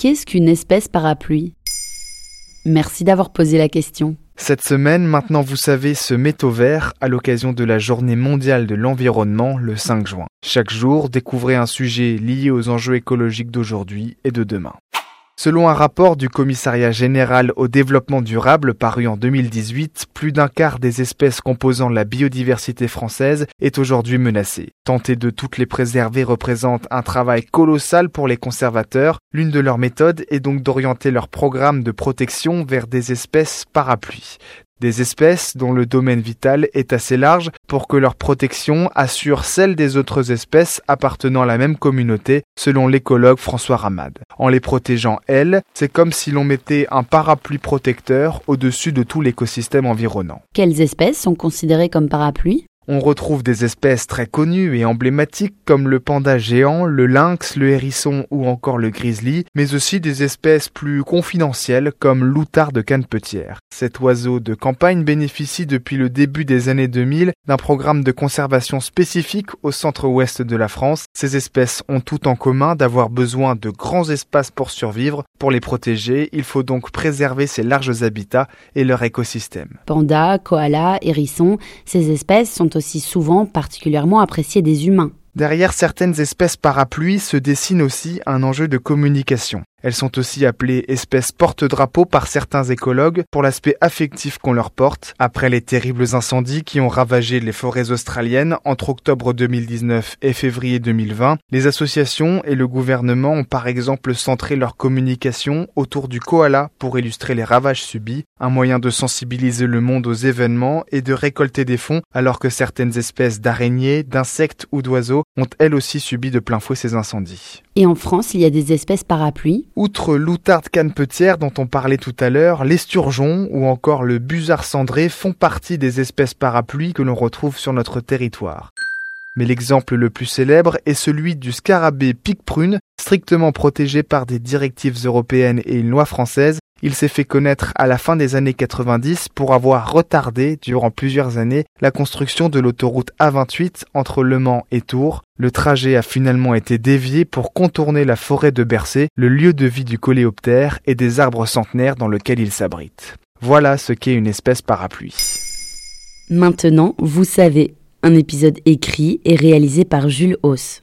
Qu'est-ce qu'une espèce parapluie? Merci d'avoir posé la question. Cette semaine, maintenant vous savez, se met au vert à l'occasion de la Journée mondiale de l'environnement le 5 juin. Chaque jour, découvrez un sujet lié aux enjeux écologiques d'aujourd'hui et de demain. Selon un rapport du Commissariat général au développement durable paru en 2018, plus d'un quart des espèces composant la biodiversité française est aujourd'hui menacée. Tenter de toutes les préserver représente un travail colossal pour les conservateurs. L'une de leurs méthodes est donc d'orienter leur programme de protection vers des espèces parapluies des espèces dont le domaine vital est assez large pour que leur protection assure celle des autres espèces appartenant à la même communauté, selon l'écologue François Ramad. En les protégeant, elles, c'est comme si l'on mettait un parapluie protecteur au-dessus de tout l'écosystème environnant. Quelles espèces sont considérées comme parapluies? On retrouve des espèces très connues et emblématiques comme le panda géant, le lynx, le hérisson ou encore le grizzly, mais aussi des espèces plus confidentielles comme l'outard de canepetière. Cet oiseau de campagne bénéficie depuis le début des années 2000 d'un programme de conservation spécifique au centre-ouest de la France. Ces espèces ont tout en commun d'avoir besoin de grands espaces pour survivre. Pour les protéger, il faut donc préserver ces larges habitats et leur écosystème. Panda, koala, hérisson, ces espèces sont souvent particulièrement appréciées des humains. Derrière certaines espèces parapluies se dessine aussi un enjeu de communication. Elles sont aussi appelées espèces porte-drapeau par certains écologues pour l'aspect affectif qu'on leur porte. Après les terribles incendies qui ont ravagé les forêts australiennes entre octobre 2019 et février 2020, les associations et le gouvernement ont par exemple centré leur communication autour du koala pour illustrer les ravages subis, un moyen de sensibiliser le monde aux événements et de récolter des fonds alors que certaines espèces d'araignées, d'insectes ou d'oiseaux ont elles aussi subi de plein fouet ces incendies. Et en France, il y a des espèces parapluies Outre l'outarde canepetière dont on parlait tout à l'heure, l'esturgeon ou encore le busard cendré font partie des espèces parapluies que l'on retrouve sur notre territoire. Mais l'exemple le plus célèbre est celui du scarabée pique-prune, strictement protégé par des directives européennes et une loi française, il s'est fait connaître à la fin des années 90 pour avoir retardé durant plusieurs années la construction de l'autoroute A28 entre Le Mans et Tours. Le trajet a finalement été dévié pour contourner la forêt de Bercé, le lieu de vie du coléoptère et des arbres centenaires dans lequel il s'abrite. Voilà ce qu'est une espèce parapluie. Maintenant, vous savez, un épisode écrit et réalisé par Jules Hauss.